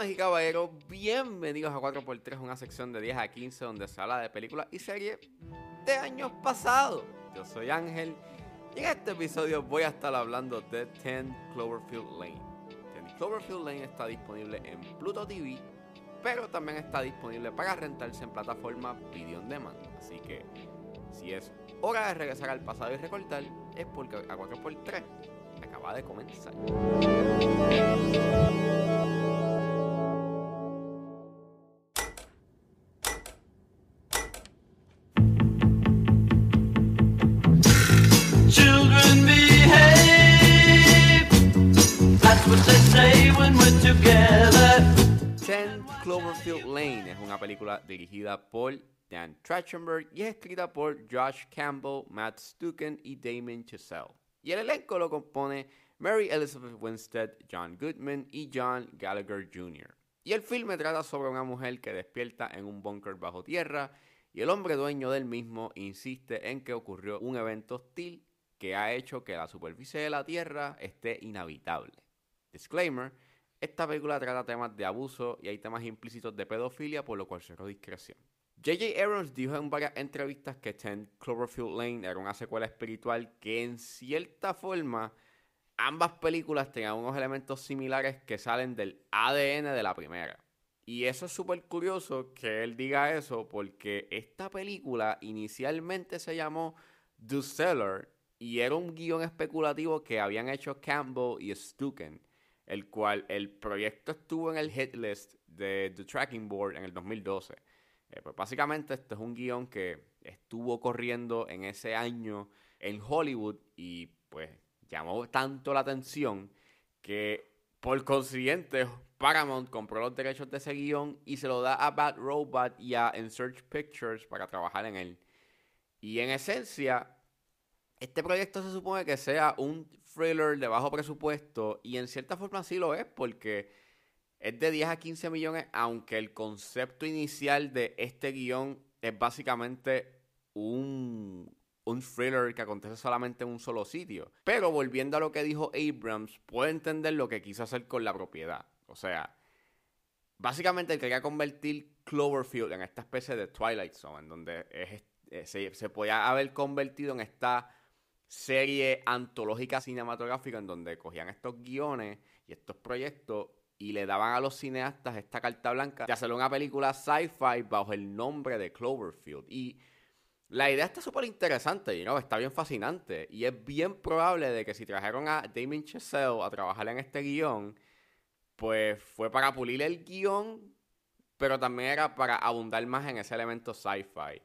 Damas y caballeros, bienvenidos a 4x3, una sección de 10 a 15 donde se habla de películas y series de años pasados. Yo soy Ángel y en este episodio voy a estar hablando de 10 Cloverfield Lane. 10 Cloverfield Lane está disponible en Pluto TV, pero también está disponible para rentarse en plataforma Video on Demand. Así que si es hora de regresar al pasado y recortar, es porque a 4x3 acaba de comenzar. Dirigida por Dan Trachtenberg y es escrita por Josh Campbell, Matt Stucken y Damon Chazelle. Y el elenco lo compone Mary Elizabeth Winstead, John Goodman y John Gallagher Jr. Y el filme trata sobre una mujer que despierta en un búnker bajo tierra y el hombre dueño del mismo insiste en que ocurrió un evento hostil que ha hecho que la superficie de la tierra esté inhabitable. Disclaimer, esta película trata temas de abuso y hay temas implícitos de pedofilia, por lo cual cerró discreción. J.J. Abrams dijo en varias entrevistas que 10 Cloverfield Lane era una secuela espiritual que en cierta forma ambas películas tenían unos elementos similares que salen del ADN de la primera. Y eso es súper curioso que él diga eso porque esta película inicialmente se llamó The Cellar y era un guion especulativo que habían hecho Campbell y Stucken, el cual el proyecto estuvo en el hit list de The Tracking Board en el 2012. Eh, pues básicamente este es un guion que estuvo corriendo en ese año en Hollywood y pues llamó tanto la atención que por consiguiente Paramount compró los derechos de ese guion y se lo da a Bad Robot y a Search Pictures para trabajar en él. Y en esencia, este proyecto se supone que sea un thriller de bajo presupuesto y en cierta forma sí lo es porque es de 10 a 15 millones, aunque el concepto inicial de este guion es básicamente un, un thriller que acontece solamente en un solo sitio. Pero volviendo a lo que dijo Abrams, puedo entender lo que quiso hacer con la propiedad. O sea, básicamente quería convertir Cloverfield en esta especie de Twilight Zone, en donde es- eh, se, se podía haber convertido en esta serie antológica cinematográfica en donde cogían estos guiones y estos proyectos y le daban a los cineastas esta carta blanca de hacer una película sci-fi bajo el nombre de Cloverfield. Y la idea está súper interesante, you know, está bien fascinante. Y es bien probable de que si trajeron a Damien Chazelle a trabajar en este guion, pues fue para pulir el guion, pero también era para abundar más en ese elemento sci-fi.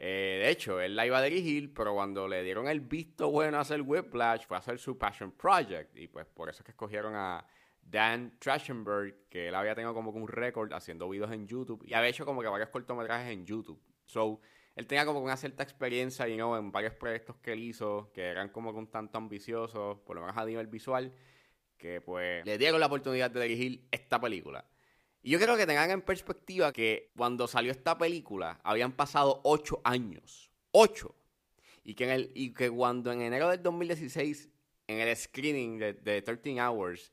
Eh, de hecho, él la iba a dirigir, pero cuando le dieron el visto bueno a hacer Whiplash, fue a hacer su Passion Project. Y pues por eso es que escogieron a Dan Trachtenberg, que él había tenido como que un récord haciendo videos en YouTube y había hecho como que varios cortometrajes en YouTube. So, él tenía como que una cierta experiencia, you know, en varios proyectos que él hizo, que eran como que un tanto ambiciosos, por lo menos a nivel visual, que pues le dieron la oportunidad de dirigir esta película. Y yo creo que tengan en perspectiva que cuando salió esta película habían pasado ocho años. ¡Ocho! Y que, en el, y que cuando en enero del 2016, en el screening de, de 13 Hours,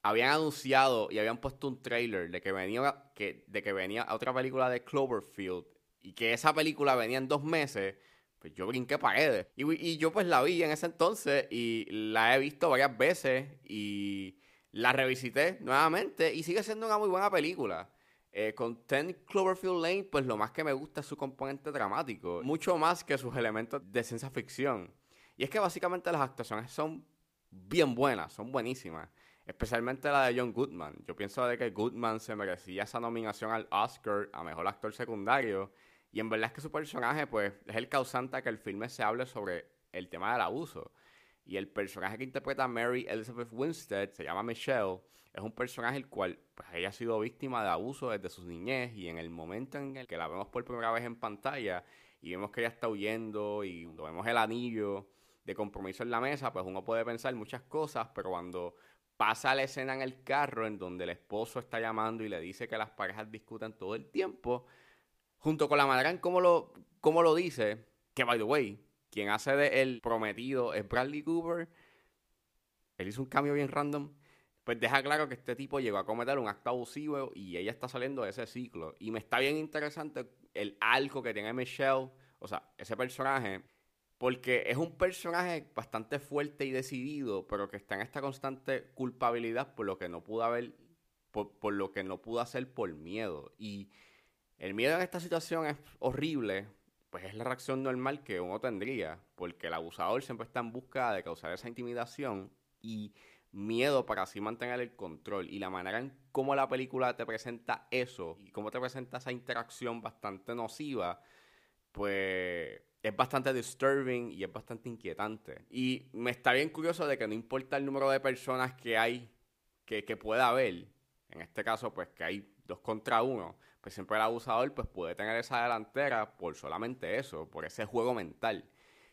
habían anunciado y habían puesto un trailer de que venía, que, de que venía otra película de Cloverfield y que esa película venía en dos meses, pues yo brinqué paredes. Y, y yo pues la vi en ese entonces y la he visto varias veces y la revisité nuevamente y sigue siendo una muy buena película. Eh, con 10 Cloverfield Lane, pues lo más que me gusta es su componente dramático, mucho más que sus elementos de ciencia ficción. Y es que básicamente las actuaciones son bien buenas, son buenísimas. Especialmente la de John Goodman. Yo pienso de que Goodman se merecía esa nominación al Oscar a Mejor Actor Secundario. Y en verdad es que su personaje, pues, es el causante a que el filme se hable sobre el tema del abuso. Y el personaje que interpreta Mary Elizabeth Winstead, se llama Michelle, es un personaje el cual, pues, ella ha sido víctima de abuso desde su niñez. Y en el momento en el que la vemos por primera vez en pantalla y vemos que ella está huyendo y cuando vemos el anillo de compromiso en la mesa, pues uno puede pensar muchas cosas, pero cuando pasa la escena en el carro en donde el esposo está llamando y le dice que las parejas discuten todo el tiempo, junto con la manera en cómo lo, cómo lo dice, que by the way, quien hace de el prometido es Bradley Cooper, él hizo un cambio bien random, pues deja claro que este tipo llegó a cometer un acto abusivo y ella está saliendo de ese ciclo. Y me está bien interesante el arco que tiene Michelle, o sea, ese personaje, porque es un personaje bastante fuerte y decidido, pero que está en esta constante culpabilidad por lo que no pudo haber, por, por lo que no pudo hacer por miedo. Y el miedo en esta situación es horrible, pues es la reacción normal que uno tendría, porque el abusador siempre está en busca de causar esa intimidación y miedo para así mantener el control. Y la manera en cómo la película te presenta eso y cómo te presenta esa interacción bastante nociva, pues es bastante disturbing y es bastante inquietante. Y me está bien curioso de que no importa el número de personas que hay, que, que pueda haber, en este caso, pues que hay dos contra uno, pues siempre el abusador pues puede tener esa delantera por solamente eso, por ese juego mental.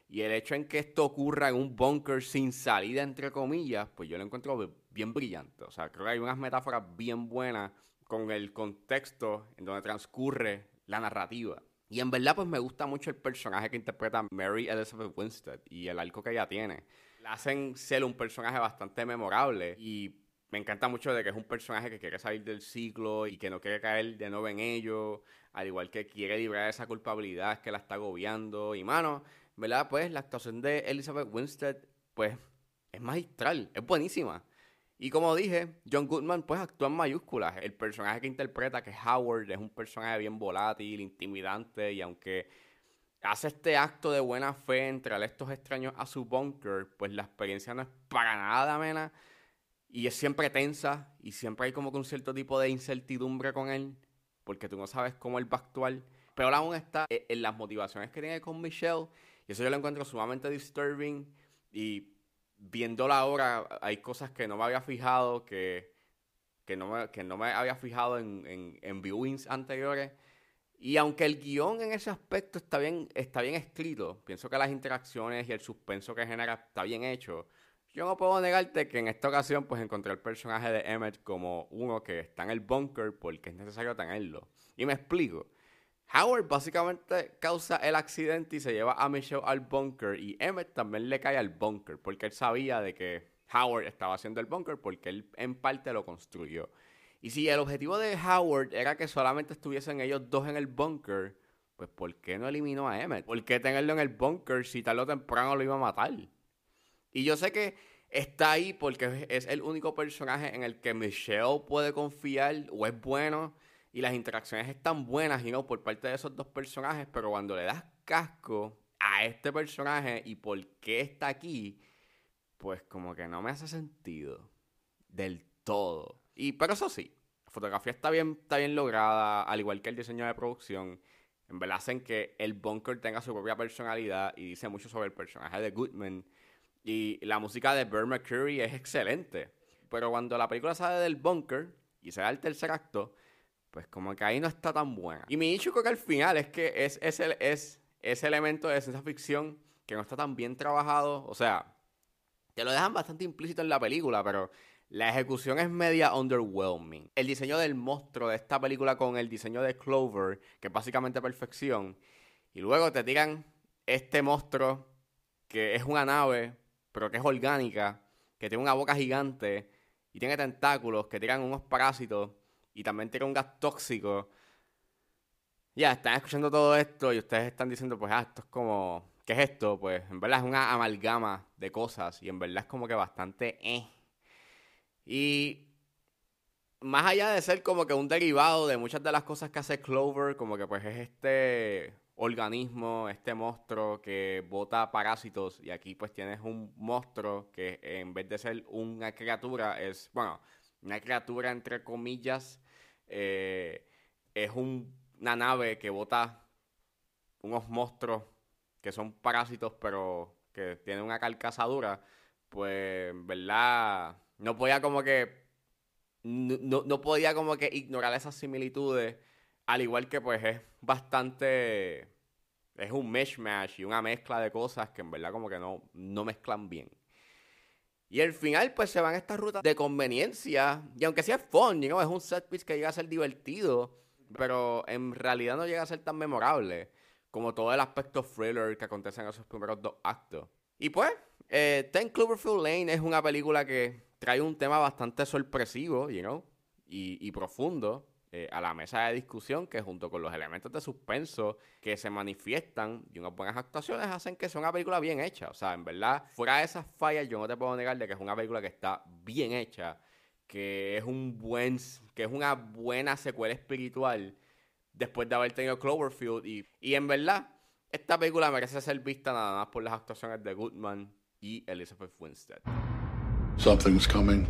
Y el hecho en que esto ocurra en un bunker sin salida, entre comillas, pues yo lo encuentro bien brillante. O sea, creo que hay unas metáforas bien buenas con el contexto en donde transcurre la narrativa. Y en verdad, pues me gusta mucho el personaje que interpreta Mary Elizabeth Winstead y el arco que ella tiene. La hacen ser un personaje bastante memorable y me encanta mucho de que es un personaje que quiere salir del ciclo y que no quiere caer de nuevo en ello, al igual que quiere librar esa culpabilidad que la está agobiando. Y mano, ¿verdad? Pues la actuación de Elizabeth Winstead, pues es magistral, es buenísima. Y como dije, John Goodman pues actúa en mayúsculas. El personaje que interpreta, que es Howard, es un personaje bien volátil, intimidante, y aunque hace este acto de buena fe entre estos extraños a su bunker, pues la experiencia no es para nada amena y es siempre tensa y siempre hay como que un cierto tipo de incertidumbre con él, porque tú no sabes cómo él va a actuar. Pero aún está en las motivaciones que tiene con Michelle, y eso yo lo encuentro sumamente disturbing y viéndola ahora, hay cosas que no me había fijado, que, que, no, me, que no me había fijado en, en, en viewings anteriores. Y aunque el guion en ese aspecto está bien, está bien escrito, pienso que las interacciones y el suspenso que genera está bien hecho. Yo no puedo negarte que en esta ocasión pues encontré el personaje de Emmett como uno que está en el bunker porque es necesario tenerlo. Y me explico. Howard básicamente causa el accidente y se lleva a Michelle al bunker y Emmett también le cae al bunker porque él sabía de que Howard estaba haciendo el bunker porque él en parte lo construyó. Y si el objetivo de Howard era que solamente estuviesen ellos dos en el bunker, pues ¿por qué no eliminó a Emmett? ¿Por qué tenerlo en el bunker si tarde o temprano lo iba a matar? Y yo sé que está ahí porque es el único personaje en el que Michelle puede confiar o es bueno y las interacciones están buenas y no por parte de esos dos personajes, pero cuando le das casco a este personaje y por qué está aquí, pues como que no me hace sentido del todo. Y pero eso sí, la fotografía está bien, está bien lograda, al igual que el diseño de producción. En verdad hacen que el bunker tenga su propia personalidad y dice mucho sobre el personaje de Goodman. Y la música de Burt McCurry es excelente. Pero cuando la película sale del bunker y se da el tercer acto, pues como que ahí no está tan buena. Y mi issue creo que al final es que es, es, es ese elemento de ciencia ficción que no está tan bien trabajado. O sea, te lo dejan bastante implícito en la película, pero la ejecución es media underwhelming. El diseño del monstruo de esta película con el diseño de Clover, que es básicamente perfección. Y luego te tiran este monstruo que es una nave, pero que es orgánica, que tiene una boca gigante y tiene tentáculos que tiran unos parásitos y también tiene un gas tóxico. Ya, están escuchando todo esto y ustedes están diciendo, pues, ah, esto es como, ¿qué es esto? Pues, en verdad es una amalgama de cosas y en verdad es como que bastante, eh. Y más allá de ser como que un derivado de muchas de las cosas que hace Clover, como que pues es este organismo, este monstruo que bota parásitos y aquí pues tienes un monstruo que en vez de ser una criatura es, bueno, una criatura entre comillas, eh, es una nave que bota unos monstruos que son parásitos pero que tienen una carcasa dura, pues, ¿verdad? No podía como que, no, no podía como que ignorar esas similitudes, al igual que pues es bastante, es un mishmash y una mezcla de cosas que en verdad como que no, no mezclan bien. Y al final, pues se van a esta ruta de conveniencia. Y aunque sea fun, you know, es un set piece que llega a ser divertido, pero en realidad no llega a ser tan memorable como todo el aspecto thriller que acontece en esos primeros dos actos. Y pues, eh, Ten Cloverfield Lane es una película que trae un tema bastante sorpresivo, you know, y, y profundo eh, a la mesa de discusión que junto con los elementos de suspenso que se manifiestan y unas buenas actuaciones hacen que sea una película bien hecha. O sea, en verdad, fuera de esas fallas, yo no te puedo negar de que es una película que está bien hecha, que es un buen, que es una buena secuela espiritual después de haber tenido Cloverfield y, y en verdad, esta película merece ser vista nada más por las actuaciones de Goodman y Elizabeth Winstead. Something's coming.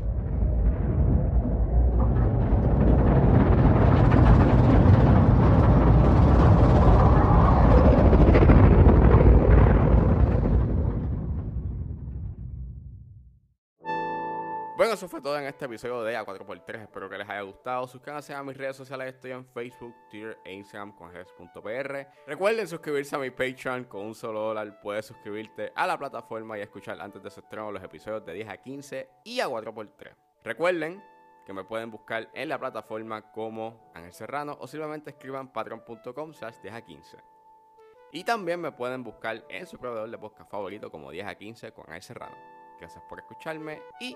Bueno, eso fue todo en este episodio de A4x3. Espero que les haya gustado. Suscríbanse a mis redes sociales. Estoy en Facebook, Twitter e Instagram con gs.pr. Recuerden suscribirse a mi Patreon con un solo dólar. Puedes suscribirte a la plataforma y escuchar antes de su estreno los episodios de 10 a 15 y a 4x3. Recuerden que me pueden buscar en la plataforma como Ángel Serrano o simplemente escriban patreon.com slash 10 a 15. Y también me pueden buscar en su proveedor de podcast favorito como 10 a 15 con Ángel Serrano. Gracias por escucharme y